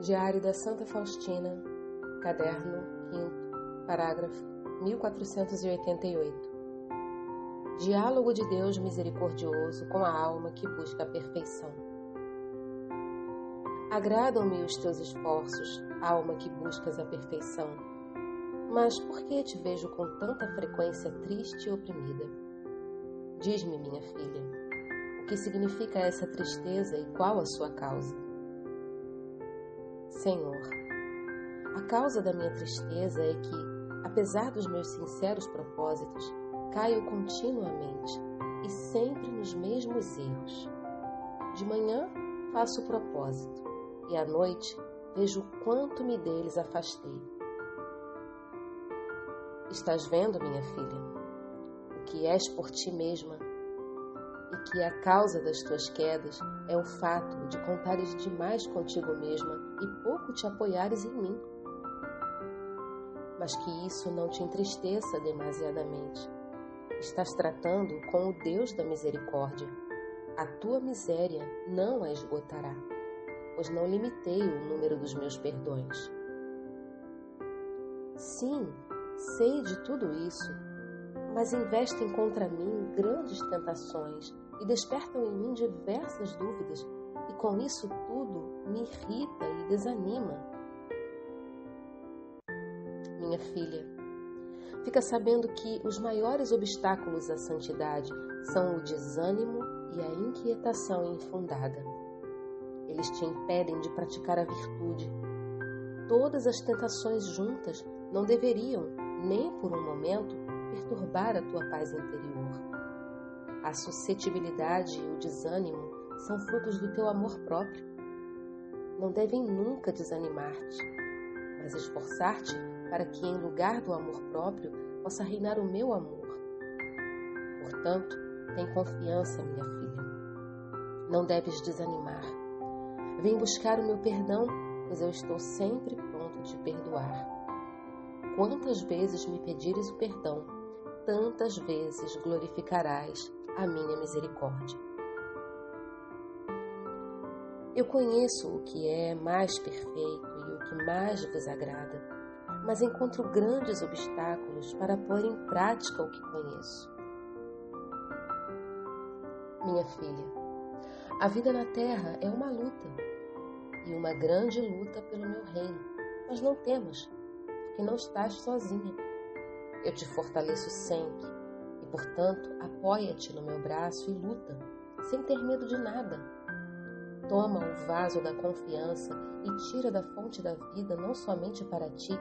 Diário da Santa Faustina, caderno 5, parágrafo 1488. Diálogo de Deus misericordioso com a alma que busca a perfeição. Agradam-me os teus esforços, alma que buscas a perfeição. Mas por que te vejo com tanta frequência triste e oprimida? Diz-me, minha filha, o que significa essa tristeza e qual a sua causa? Senhor, a causa da minha tristeza é que, apesar dos meus sinceros propósitos, caio continuamente e sempre nos mesmos erros. De manhã faço o propósito e à noite vejo o quanto me deles afastei. Estás vendo, minha filha, o que és por ti mesma e que a causa das tuas quedas é o fato de contares demais contigo mesma e pouco te apoiares em mim. Mas que isso não te entristeça demasiadamente. Estás tratando com o Deus da misericórdia. A tua miséria não a esgotará, pois não limitei o número dos meus perdões. Sim, sei de tudo isso, mas investem contra mim grandes tentações e despertam em mim diversas dúvidas, e com isso tudo me irrita e desanima. Minha filha, fica sabendo que os maiores obstáculos à santidade são o desânimo e a inquietação infundada. Eles te impedem de praticar a virtude. Todas as tentações juntas não deveriam, nem por um momento, perturbar a tua paz interior. A suscetibilidade e o desânimo são frutos do teu amor próprio. Não devem nunca desanimar-te, mas esforçar-te para que, em lugar do amor próprio, possa reinar o meu amor. Portanto, tem confiança, minha filha. Não deves desanimar. Vem buscar o meu perdão, pois eu estou sempre pronto de perdoar. Quantas vezes me pedires o perdão, tantas vezes glorificarás a minha misericórdia. Eu conheço o que é mais perfeito e o que mais vos agrada, mas encontro grandes obstáculos para pôr em prática o que conheço. Minha filha, a vida na terra é uma luta e uma grande luta pelo meu reino, mas não temas, porque não estás sozinha. Eu te fortaleço sempre Portanto, apoia-te no meu braço e luta, sem ter medo de nada. Toma o vaso da confiança e tira da fonte da vida não somente para ti,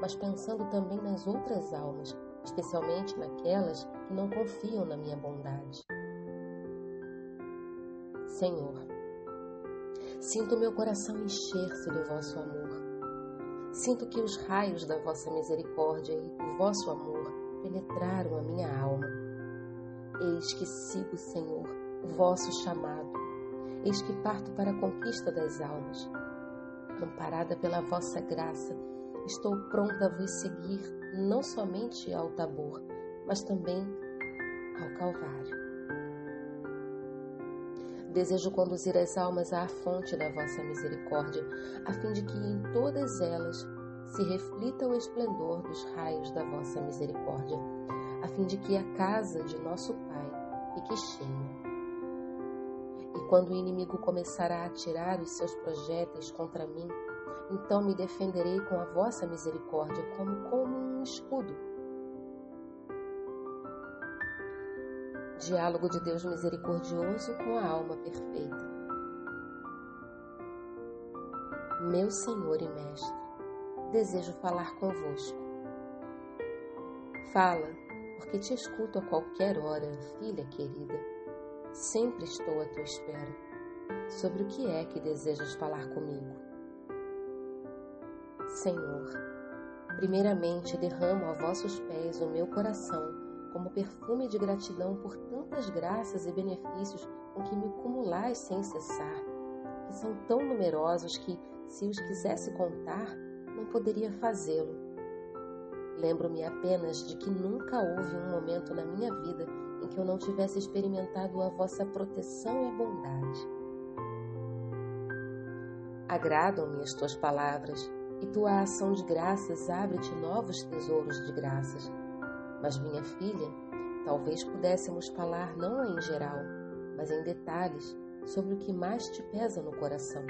mas pensando também nas outras almas, especialmente naquelas que não confiam na minha bondade. Senhor, sinto meu coração encher-se do vosso amor. Sinto que os raios da vossa misericórdia e do vosso amor penetraram a minha alma. Eis que sigo, Senhor, o vosso chamado. Eis que parto para a conquista das almas. Amparada pela vossa graça, estou pronta a vos seguir, não somente ao Tabor, mas também ao Calvário. Desejo conduzir as almas à fonte da vossa misericórdia, a fim de que em todas elas se reflita o esplendor dos raios da vossa misericórdia, a fim de que a casa de nosso Pai fique cheia. E quando o inimigo começar a atirar os seus projéteis contra mim, então me defenderei com a vossa misericórdia como com um escudo. Diálogo de Deus misericordioso com a alma perfeita. Meu Senhor e Mestre, desejo falar convosco. Fala, porque te escuto a qualquer hora, filha querida. Sempre estou à tua espera. Sobre o que é que desejas falar comigo? Senhor, primeiramente derramo a vossos pés o meu coração como perfume de gratidão por tantas graças e benefícios com que me cumulais sem cessar, que são tão numerosos que, se os quisesse contar, não poderia fazê-lo. Lembro-me apenas de que nunca houve um momento na minha vida em que eu não tivesse experimentado a vossa proteção e bondade. Agradam-me as tuas palavras, e tua ação de graças abre-te novos tesouros de graças. Mas, minha filha, talvez pudéssemos falar não em geral, mas em detalhes sobre o que mais te pesa no coração.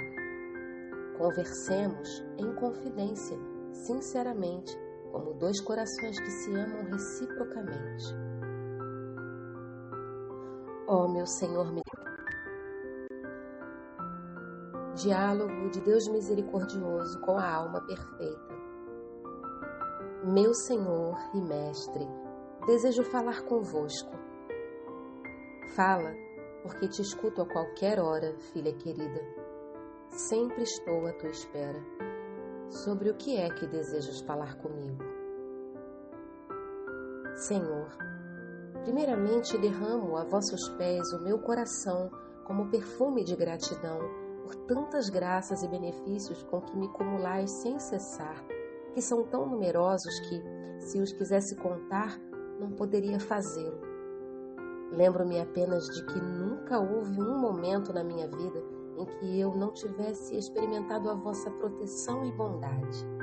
Conversemos em confidência, sinceramente, como dois corações que se amam reciprocamente. Meu Senhor, me Diálogo de Deus misericordioso com a alma perfeita. Meu Senhor e Mestre, desejo falar convosco. Fala, porque te escuto a qualquer hora, filha querida. Sempre estou à tua espera. Sobre o que é que desejas falar comigo? Senhor, primeiramente derramo a vossos pés o meu coração como perfume de gratidão por tantas graças e benefícios com que me cumulais sem cessar, que são tão numerosos que, se os quisesse contar, não poderia fazê-lo. Lembro-me apenas de que nunca houve um momento na minha vida em que eu não tivesse experimentado a vossa proteção e bondade.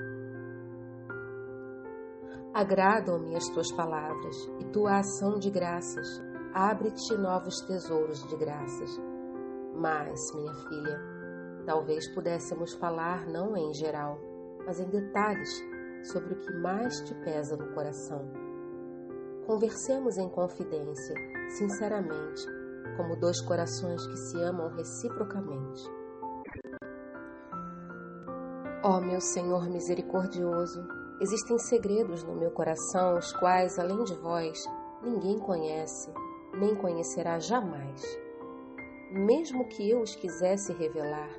Agradam-me as tuas palavras e tua ação de graças. Abre-te novos tesouros de graças. Mas, minha filha, talvez pudéssemos falar não em geral, mas em detalhes sobre o que mais te pesa no coração. Conversemos em confidência, sinceramente, como dois corações que se amam reciprocamente. Ó oh, meu Senhor misericordioso, existem segredos no meu coração os quais, além de vós, ninguém conhece, nem conhecerá jamais. Mesmo que eu os quisesse revelar,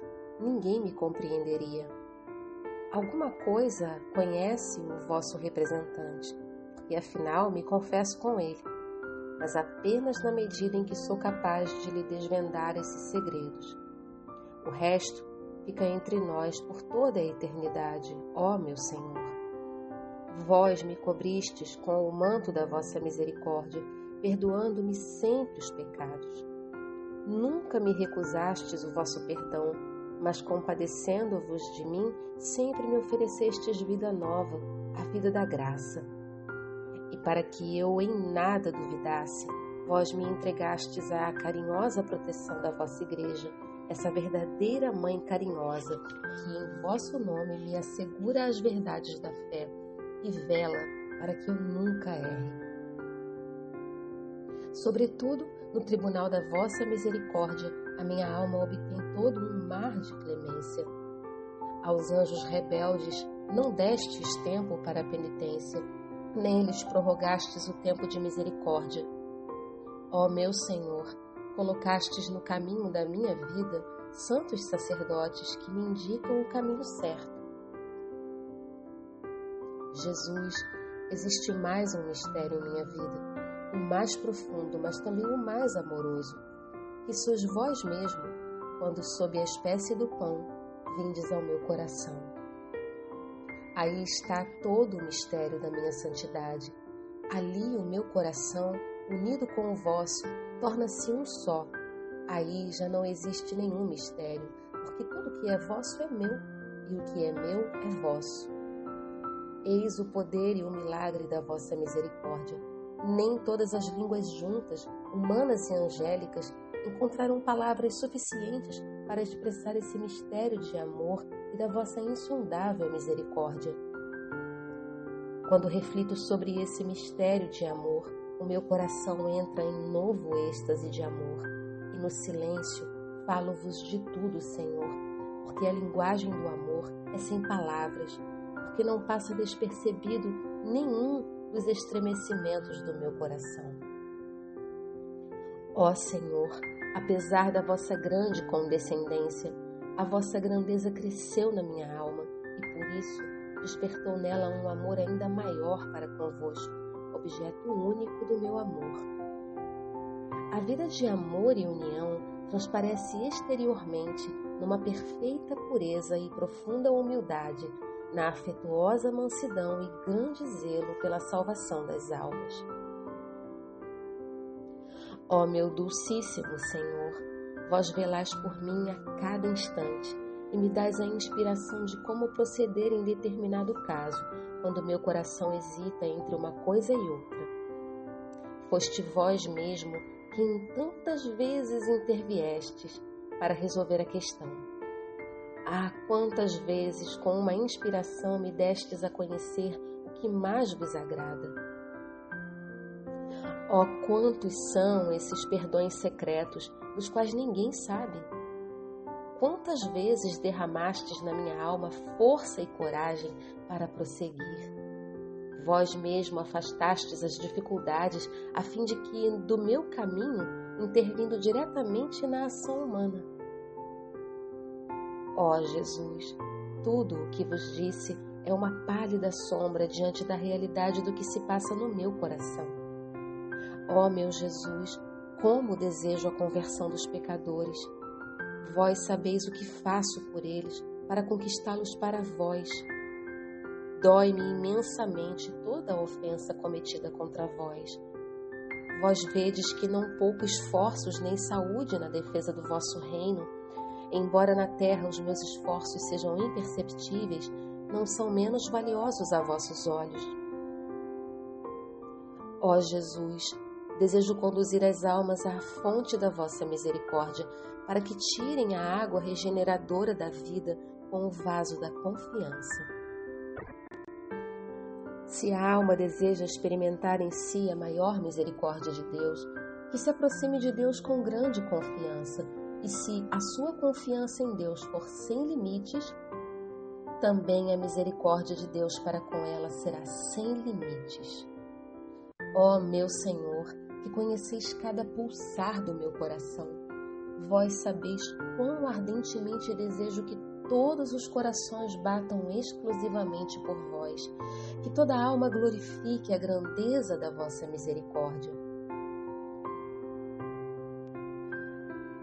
ninguém me compreenderia. Alguma coisa conhece o vosso representante, e afinal me confesso com ele mas apenas na medida em que sou capaz de lhe desvendar esses segredos. O resto fica entre nós por toda a eternidade, ó meu Senhor. Vós me cobristes com o manto da vossa misericórdia, perdoando-me sempre os pecados. Nunca me recusastes o vosso perdão, mas compadecendo-vos de mim, sempre me oferecestes vida nova, a vida da graça e para que eu em nada duvidasse, vós me entregastes à carinhosa proteção da vossa igreja, essa verdadeira mãe carinhosa, que em vosso nome me assegura as verdades da fé e vela para que eu nunca erre. Sobretudo, no tribunal da vossa misericórdia, a minha alma obtém todo um mar de clemência. Aos anjos rebeldes não destes tempo para a penitência, nem lhes prorrogastes o tempo de misericórdia. Ó meu Senhor, colocastes no caminho da minha vida santos sacerdotes que me indicam o caminho certo. Jesus, existe mais um mistério em minha vida, o mais profundo, mas também o mais amoroso, que sois vós mesmo, quando sob a espécie do pão vindes ao meu coração. Aí está todo o mistério da minha santidade. Ali o meu coração, unido com o vosso, torna-se um só. Aí já não existe nenhum mistério, porque tudo que é vosso é meu, e o que é meu é vosso. Eis o poder e o milagre da vossa misericórdia. Nem todas as línguas juntas, humanas e angélicas, encontraram palavras suficientes para expressar esse mistério de amor e da vossa insondável misericórdia. Quando reflito sobre esse mistério de amor, o meu coração entra em novo êxtase de amor, e no silêncio falo-vos de tudo, Senhor, porque a linguagem do amor é sem palavras, porque não passa despercebido nenhum dos estremecimentos do meu coração. Ó Senhor, apesar da vossa grande condescendência, a vossa grandeza cresceu na minha alma e por isso despertou nela um amor ainda maior para convosco, objeto único do meu amor. A vida de amor e união transparece exteriormente numa perfeita pureza e profunda humildade, na afetuosa mansidão e grande zelo pela salvação das almas. Ó meu dulcíssimo Senhor, Vós velais por mim a cada instante, e me dás a inspiração de como proceder em determinado caso, quando meu coração hesita entre uma coisa e outra. Foste vós mesmo que em tantas vezes interviestes para resolver a questão. Ah, quantas vezes com uma inspiração me destes a conhecer o que mais vos agrada. Oh, quantos são esses perdões secretos dos quais ninguém sabe? quantas vezes derramastes na minha alma força e coragem para prosseguir. Vós mesmo afastastes as dificuldades a fim de que, do meu caminho, intervindo diretamente na ação humana. Ó oh, Jesus, tudo o que vos disse é uma pálida sombra diante da realidade do que se passa no meu coração. Ó oh, meu Jesus, como desejo a conversão dos pecadores Vós sabeis o que faço por eles para conquistá-los para vós. Dói-me imensamente toda a ofensa cometida contra vós. Vós vedes que não poupo esforços nem saúde na defesa do vosso reino. Embora na terra os meus esforços sejam imperceptíveis, não são menos valiosos a vossos olhos. Ó Jesus, desejo conduzir as almas à fonte da vossa misericórdia, para que tirem a água regeneradora da vida com o vaso da confiança. Se a alma deseja experimentar em si a maior misericórdia de Deus, que se aproxime de Deus com grande confiança, e se a sua confiança em Deus for sem limites, também a misericórdia de Deus para com ela será sem limites. Ó oh, meu Senhor, que conheceis cada pulsar do meu coração, Vós sabeis quão ardentemente desejo que todos os corações batam exclusivamente por vós, que toda alma glorifique a grandeza da vossa misericórdia.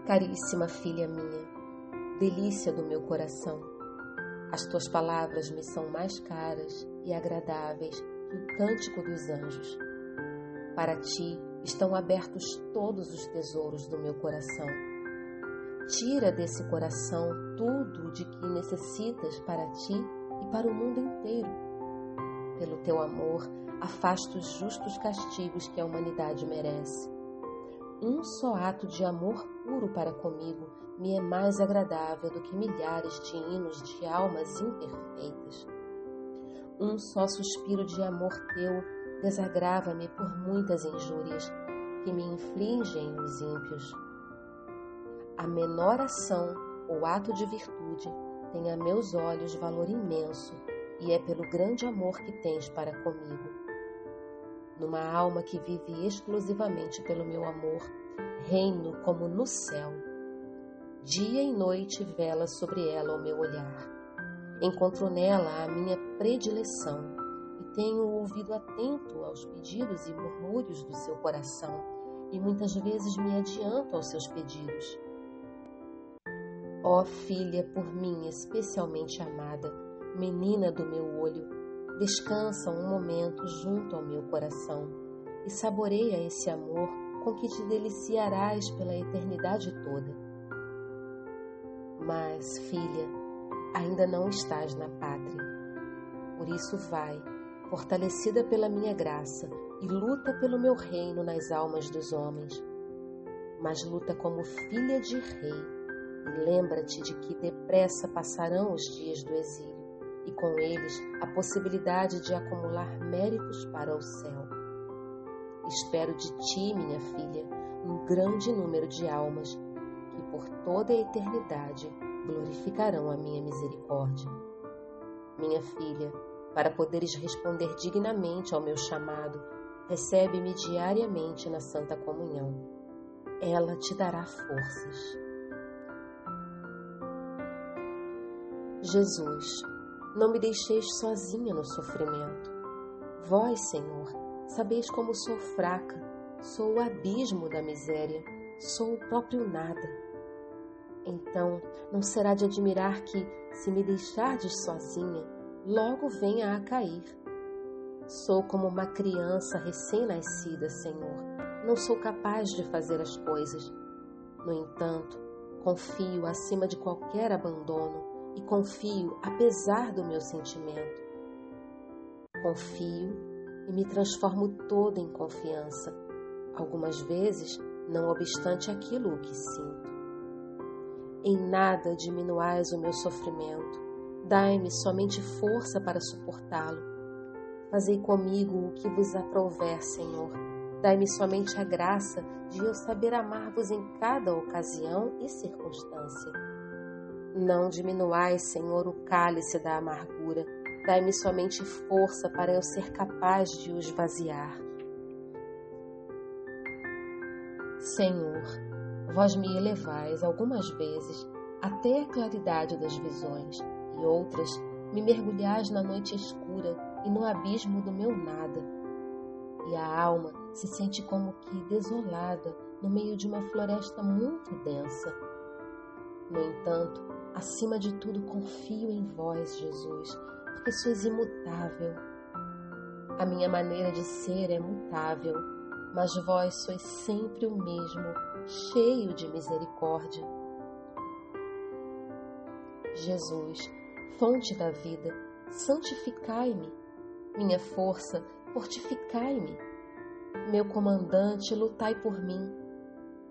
Caríssima filha minha, delícia do meu coração, as tuas palavras me são mais caras e agradáveis que o cântico dos anjos. Para ti estão abertos todos os tesouros do meu coração Tira desse coração tudo de que necessitas para ti e para o mundo inteiro. Pelo teu amor, afasta os justos castigos que a humanidade merece. Um só ato de amor puro para comigo me é mais agradável do que milhares de hinos de almas imperfeitas. Um só suspiro de amor teu desagrava-me por muitas injúrias que me infligem os ímpios. A menor ação ou ato de virtude tem a meus olhos valor imenso e é pelo grande amor que tens para comigo. Numa alma que vive exclusivamente pelo meu amor, reino como no céu. Dia e noite vela sobre ela o meu olhar. Encontro nela a minha predileção e tenho ouvido atento aos pedidos e murmúrios do seu coração e muitas vezes me adianto aos seus pedidos. Ó oh, filha por mim especialmente amada, menina do meu olho, descansa um momento junto ao meu coração e saboreia esse amor com que te deliciarás pela eternidade toda. Mas, filha, ainda não estás na pátria. Por isso vai, fortalecida pela minha graça, e luta pelo meu reino nas almas dos homens. Mas luta como filha de rei e lembra-te de que depressa passarão os dias do exílio, e com eles a possibilidade de acumular méritos para o céu. Espero de ti, minha filha, um grande número de almas que por toda a eternidade glorificarão a minha misericórdia. Minha filha, para poderes responder dignamente ao meu chamado, recebe-me diariamente na Santa Comunhão. Ela te dará forças. Jesus, não me deixeis sozinha no sofrimento. Vós, Senhor, sabeis como sou fraca, sou o abismo da miséria, sou o próprio nada. Então, não será de admirar que, se me deixardes sozinha, logo venha a cair. Sou como uma criança recém-nascida, Senhor. Não sou capaz de fazer as coisas. No entanto, confio acima de qualquer abandono e confio apesar do meu sentimento. Confio e me transformo toda em confiança, algumas vezes não obstante aquilo o que sinto. Em nada diminuais o meu sofrimento, dai-me somente força para suportá-lo. Fazei comigo o que vos aprouver, Senhor. Dai-me somente a graça de eu saber amar-vos em cada ocasião e circunstância. Não diminuais, Senhor, o cálice da amargura. Dai-me somente força para eu ser capaz de o esvaziar. Senhor, vós me elevais algumas vezes até a claridade das visões, e outras me mergulhais na noite escura e no abismo do meu nada. E a alma se sente como que desolada no meio de uma floresta muito densa. No entanto, acima de tudo confio em vós, Jesus, porque sois imutável. A minha maneira de ser é mutável mas vós sois sempre o mesmo, cheio de misericórdia. Jesus, fonte da vida, santificai-me. Minha força, fortificai-me. Meu comandante, lutai por mim.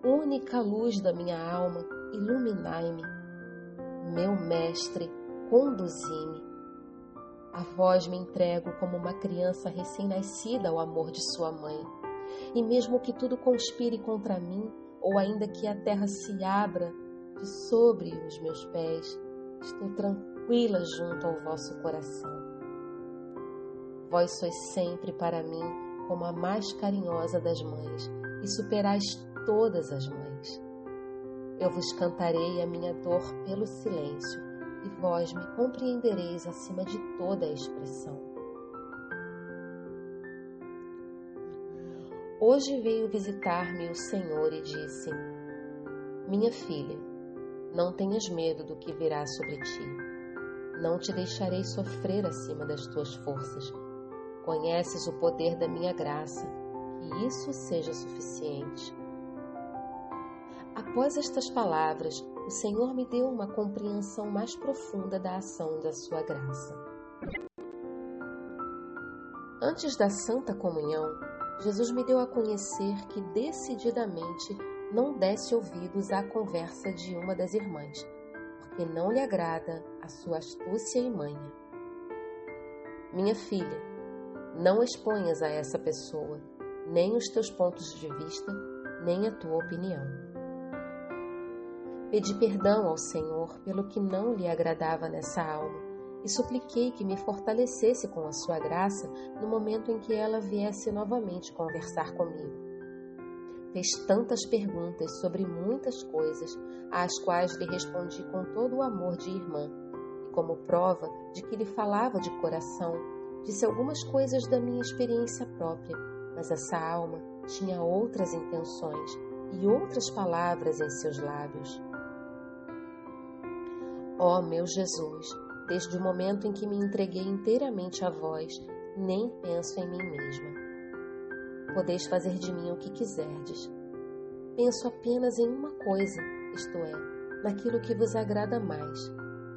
Única luz da minha alma, iluminai-me. Meu mestre, conduzi-me. A vós me entrego como uma criança recém-nascida ao amor de sua mãe e mesmo que tudo conspire contra mim, ou ainda que a terra se abra de sobre os meus pés, estou tranquila junto ao vosso coração. Vós sois sempre para mim como a mais carinhosa das mães, e superais todas as mães. Eu vos cantarei a minha dor pelo silêncio, e vós me compreendereis acima de toda a expressão. Hoje veio visitar-me o Senhor e disse: Minha filha, não tenhas medo do que virá sobre ti. Não te deixarei sofrer acima das tuas forças. Conheces o poder da minha graça, que isso seja suficiente. Após estas palavras, o Senhor me deu uma compreensão mais profunda da ação da sua graça. Antes da Santa Comunhão, Jesus me deu a conhecer que decididamente não desse ouvidos à conversa de uma das irmãs, porque não lhe agrada a sua astúcia e manha. Minha filha, não exponhas a essa pessoa nem os teus pontos de vista, nem a tua opinião. Pedi perdão ao Senhor pelo que não lhe agradava nessa alma e supliquei que me fortalecesse com a sua graça no momento em que ela viesse novamente conversar comigo. Fez tantas perguntas sobre muitas coisas, às quais lhe respondi com todo o amor de irmã, e como prova de que lhe falava de coração, disse algumas coisas da minha experiência própria, mas essa alma tinha outras intenções e outras palavras em seus lábios. Ó oh, meu Jesus, Desde o momento em que me entreguei inteiramente a vós, nem penso em mim mesma. Podeis fazer de mim o que quiserdes. Penso apenas em uma coisa, isto é, naquilo que vos agrada mais,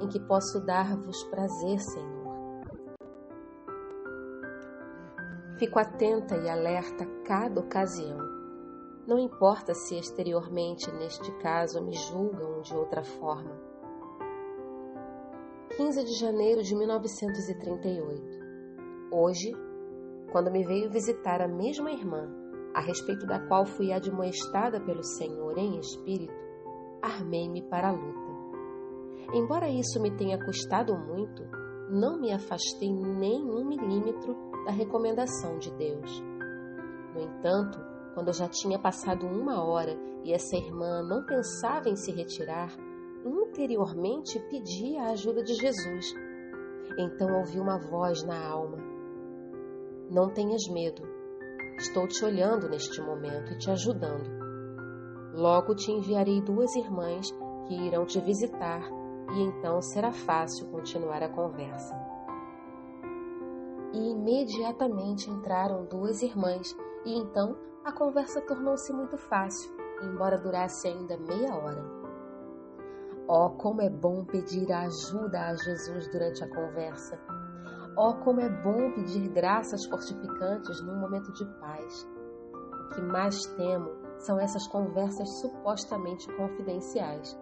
em que posso dar-vos prazer, Senhor. Fico atenta e alerta cada ocasião. Não importa se exteriormente, neste caso, me julgam de outra forma 15 de janeiro de 1938. Hoje, quando me veio visitar a mesma irmã, a respeito da qual fui admoestada pelo Senhor em espírito, armei-me para a luta. Embora isso me tenha custado muito, não me afastei nem um milímetro da recomendação de Deus. No entanto, quando já tinha passado uma hora e essa irmã não pensava em se retirar, interiormente pedia a ajuda de Jesus. Então ouvi uma voz na alma: Não tenhas medo. Estou te olhando neste momento e te ajudando. Logo te enviarei duas irmãs que irão te visitar e então será fácil continuar a conversa. E imediatamente entraram duas irmãs e então a conversa tornou-se muito fácil, embora durasse ainda meia hora. Oh, como é bom pedir ajuda a Jesus durante a conversa. Oh, como é bom pedir graças fortificantes num momento de paz. O que mais temo são essas conversas supostamente confidenciais.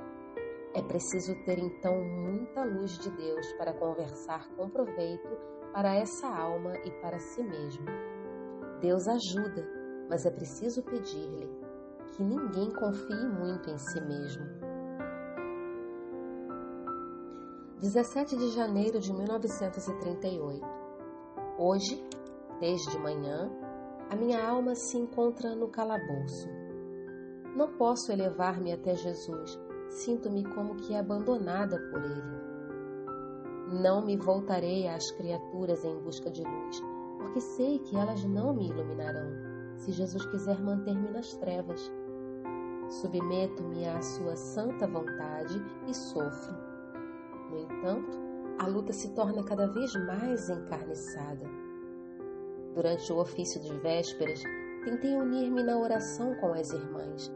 É preciso ter então muita luz de Deus para conversar com proveito para essa alma e para si mesmo. Deus ajuda, mas é preciso pedir-lhe que ninguém confie muito em si mesmo. 17 de janeiro de 1938. Hoje, desde manhã, a minha alma se encontra no calabouço. Não posso elevar-me até Jesus, sinto-me como que abandonada por Ele. Não me voltarei às criaturas em busca de luz, porque sei que elas não me iluminarão, se Jesus quiser manter-me nas trevas. Submeto-me à Sua santa vontade e sofro no entanto, a luta se torna cada vez mais encarniçada. Durante o ofício de vésperas, tentei unir-me na oração com as irmãs.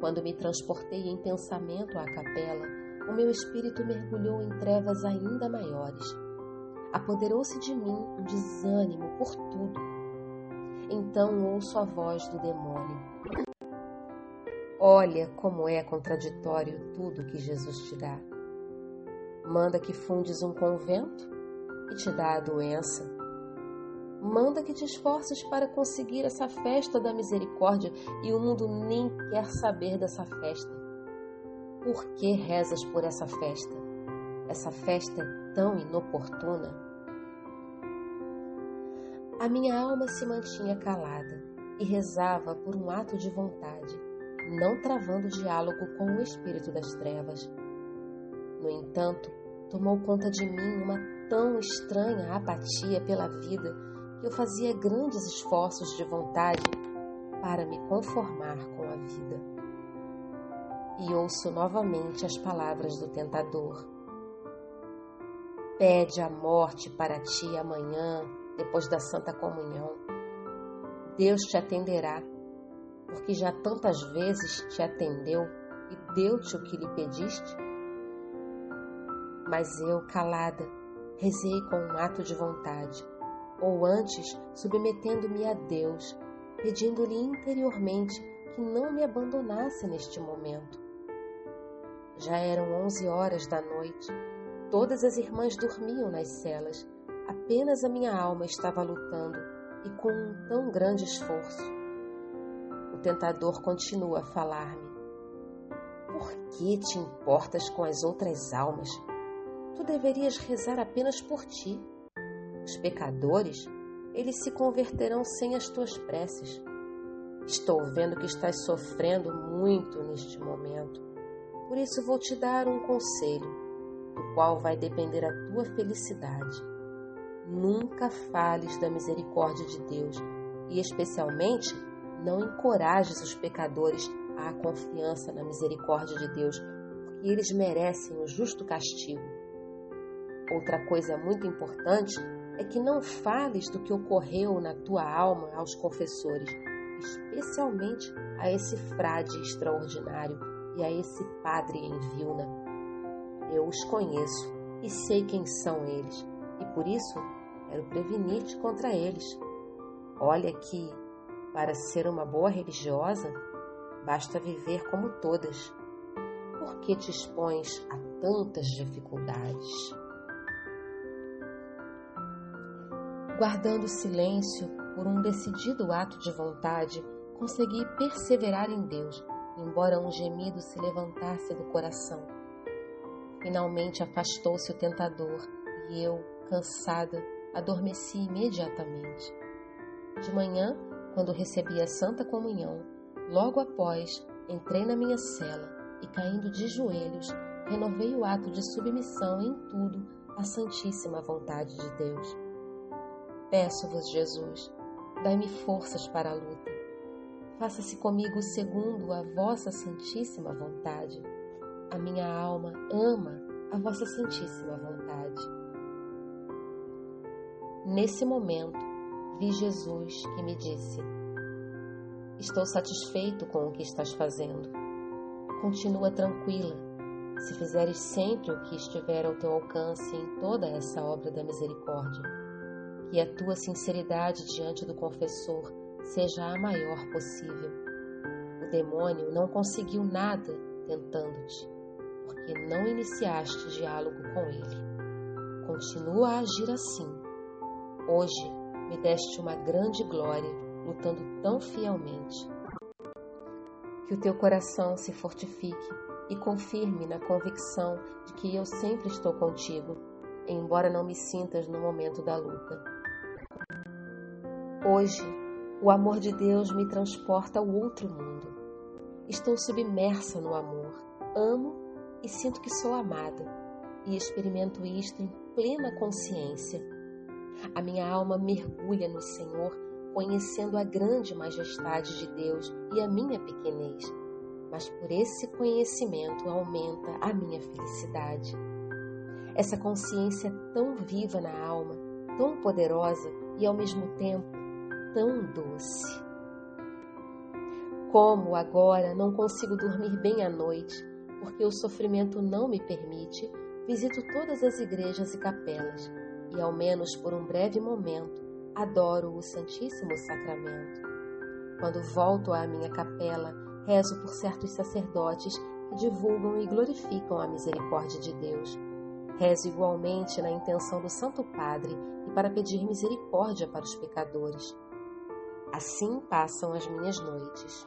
Quando me transportei em pensamento à capela, o meu espírito mergulhou em trevas ainda maiores. Apoderou-se de mim um desânimo por tudo. Então ouço a voz do demônio. Olha como é contraditório tudo que Jesus te dá manda que fundes um convento e te dá a doença. Manda que te esforces para conseguir essa festa da misericórdia e o mundo nem quer saber dessa festa. Por que rezas por essa festa? Essa festa é tão inoportuna. A minha alma se mantinha calada e rezava por um ato de vontade, não travando diálogo com o espírito das trevas. No entanto, tomou conta de mim uma tão estranha apatia pela vida que eu fazia grandes esforços de vontade para me conformar com a vida. E ouço novamente as palavras do tentador. Pede a morte para ti amanhã, depois da Santa Comunhão. Deus te atenderá, porque já tantas vezes te atendeu e deu-te o que lhe pediste. Mas eu, calada, rezei com um ato de vontade, ou antes, submetendo-me a Deus, pedindo-lhe interiormente que não me abandonasse neste momento. Já eram onze horas da noite, todas as irmãs dormiam nas celas, apenas a minha alma estava lutando e com um tão grande esforço. O tentador continua a falar-me. Por que te importas com as outras almas? Tu deverias rezar apenas por ti. Os pecadores, eles se converterão sem as tuas preces. Estou vendo que estás sofrendo muito neste momento. Por isso vou te dar um conselho, do qual vai depender a tua felicidade. Nunca fales da misericórdia de Deus e, especialmente, não encorajes os pecadores à confiança na misericórdia de Deus, porque eles merecem o justo castigo. Outra coisa muito importante é que não fales do que ocorreu na tua alma aos confessores, especialmente a esse frade extraordinário e a esse padre em Vilna. Eu os conheço e sei quem são eles, e por isso quero prevenir-te contra eles. Olha que, para ser uma boa religiosa, basta viver como todas. Por que te expões a tantas dificuldades? Guardando silêncio por um decidido ato de vontade, consegui perseverar em Deus, embora um gemido se levantasse do coração. Finalmente afastou-se o tentador e eu, cansada, adormeci imediatamente. De manhã, quando recebi a Santa Comunhão, logo após entrei na minha cela e, caindo de joelhos, renovei o ato de submissão em tudo à Santíssima Vontade de Deus. Peço-vos, Jesus, dai-me forças para a luta. Faça-se comigo segundo a vossa santíssima vontade. A minha alma ama a vossa santíssima vontade. Nesse momento, vi Jesus que me disse: Estou satisfeito com o que estás fazendo. Continua tranquila. se fizeres sempre o que estiver ao teu alcance em toda essa obra da misericórdia, que a tua sinceridade diante do confessor seja a maior possível. O demônio não conseguiu nada tentando-te, porque não iniciaste diálogo com ele. Continua a agir assim. Hoje me deste uma grande glória, lutando tão fielmente. Que o teu coração se fortifique e confirme na convicção de que eu sempre estou contigo, embora não me sintas no momento da luta. Hoje, o amor de Deus me transporta ao outro mundo. Estou submersa no amor, amo e sinto que sou amada, e experimento isto em plena consciência. A minha alma mergulha no Senhor, conhecendo a grande majestade de Deus e a minha pequenez mas por esse conhecimento aumenta a minha felicidade. Essa consciência tão viva na alma, tão poderosa e ao mesmo tempo tão doce. Como agora não consigo dormir bem à noite, porque o sofrimento não me permite, visito todas as igrejas e capelas e, ao menos por um breve momento, adoro o Santíssimo Sacramento. Quando volto à minha capela, Rezo por certos sacerdotes que divulgam e glorificam a misericórdia de Deus. Rezo igualmente na intenção do Santo Padre e para pedir misericórdia para os pecadores. Assim passam as minhas noites.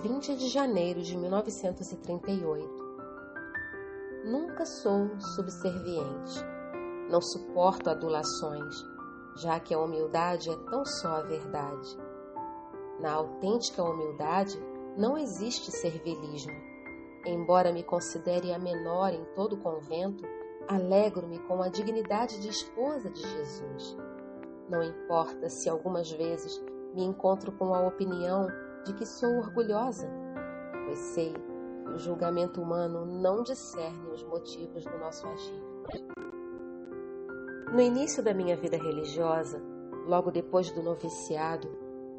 20 de janeiro de 1938 Nunca sou subserviente. Não suporto adulações, já que a humildade é tão só a verdade. Na autêntica humildade não existe servilismo. Embora me considere a menor em todo o convento, alegro-me com a dignidade de esposa de Jesus. Não importa se algumas vezes me encontro com a opinião de que sou orgulhosa, pois sei que o julgamento humano não discerne os motivos do nosso agir. No início da minha vida religiosa, logo depois do noviciado,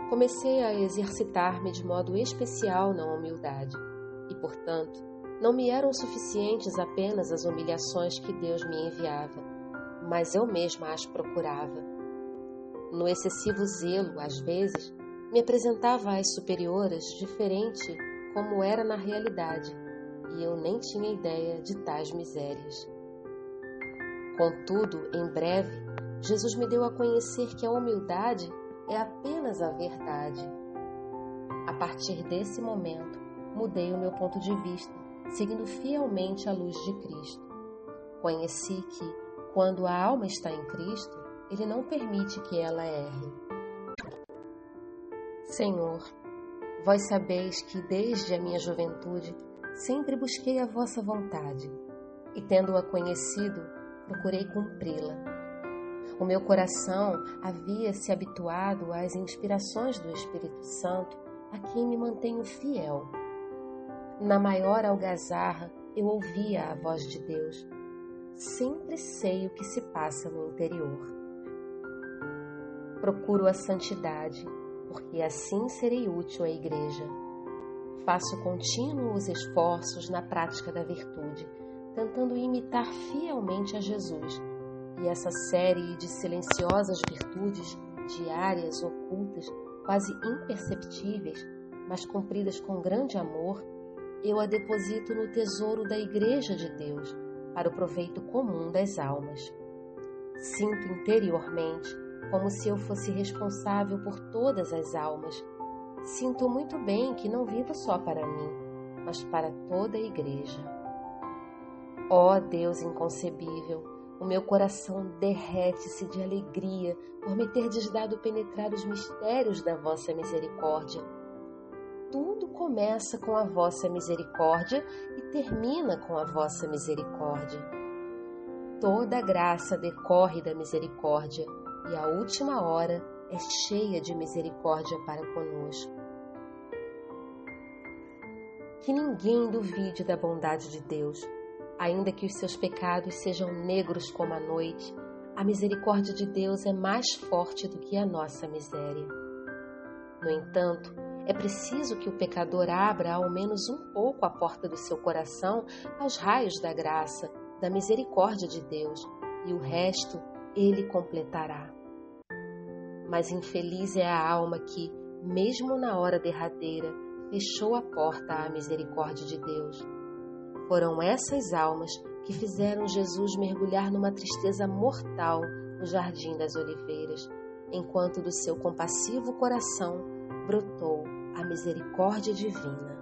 comecei a exercitar-me de modo especial na humildade, e, portanto, não me eram suficientes apenas as humilhações que Deus me enviava, mas eu mesma as procurava. No excessivo zelo, às vezes, me apresentava às superiores diferente como era na realidade, e eu nem tinha ideia de tais misérias. Contudo, em breve, Jesus me deu a conhecer que a humildade é apenas a verdade. A partir desse momento, mudei o meu ponto de vista, seguindo fielmente a luz de Cristo. Conheci que, quando a alma está em Cristo, Ele não permite que ela erre. Senhor, vós sabeis que desde a minha juventude sempre busquei a vossa vontade e, tendo-a conhecido, procurei cumpri-la o meu coração havia se habituado às inspirações do Espírito Santo, a quem me mantenho fiel. Na maior algazarra, eu ouvia a voz de Deus. Sempre sei o que se passa no interior. Procuro a santidade, porque assim serei útil à Igreja. Faço contínuos esforços na prática da virtude, tentando imitar fielmente a Jesus e essa série de silenciosas virtudes, diárias, ocultas, quase imperceptíveis, mas cumpridas com grande amor, eu a deposito no tesouro da Igreja de Deus, para o proveito comum das almas. Sinto interiormente como se eu fosse responsável por todas as almas. Sinto muito bem que não vivo só para mim, mas para toda a Igreja. Ó oh, Deus inconcebível! O meu coração derrete-se de alegria por me terdes dado penetrar os mistérios da vossa misericórdia. Tudo começa com a vossa misericórdia e termina com a vossa misericórdia. Toda graça decorre da misericórdia e a última hora é cheia de misericórdia para conosco. Que ninguém duvide da bondade de Deus Ainda que os seus pecados sejam negros como a noite, a misericórdia de Deus é mais forte do que a nossa miséria. No entanto, É preciso que o pecador abra ao menos um pouco a porta do seu coração aos raios da graça, da misericórdia de Deus, e o resto ele completará. Mas infeliz é a alma que, mesmo na hora derradeira, fechou a porta à misericórdia de Deus. Foram essas almas que fizeram Jesus mergulhar numa tristeza mortal no Jardim das Oliveiras, enquanto do seu compassivo coração brotou a misericórdia divina.